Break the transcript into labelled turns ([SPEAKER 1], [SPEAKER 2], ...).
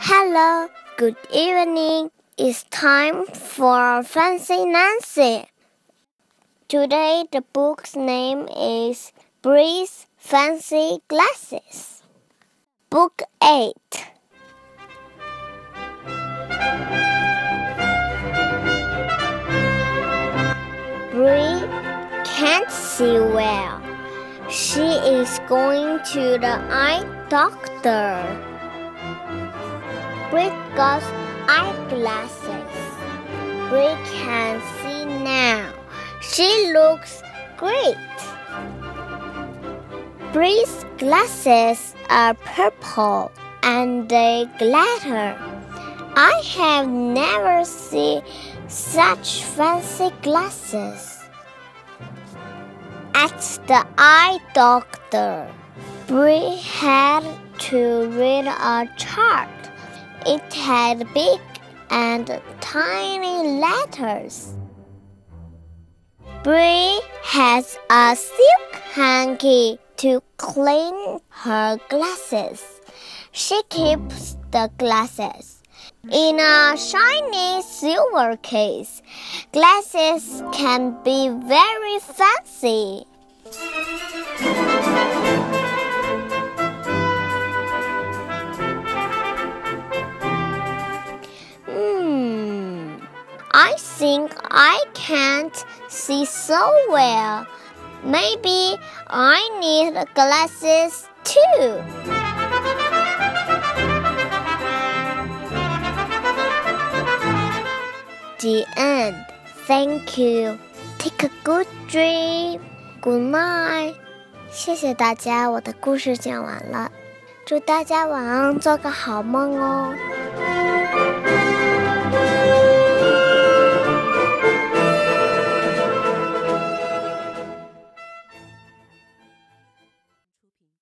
[SPEAKER 1] Hello, good evening. It's time for Fancy Nancy. Today the book's name is Bree's Fancy Glasses. Book 8. Bree can't see well. She is going to the eye doctor. Bree got eyeglasses. Bree can see now. She looks great. Bree's glasses are purple and they glitter. I have never seen such fancy glasses. At the eye doctor, Bree had to read a chart. It had big and tiny letters. Bree has a silk hanky to clean her glasses. She keeps the glasses in a shiny silver case. Glasses can be very fancy. think I can't see so well. Maybe I need glasses too. The end. Thank you. Take a good dream. Good night. 谢谢大家，我的故事讲完了，祝大家晚安，做个好梦哦。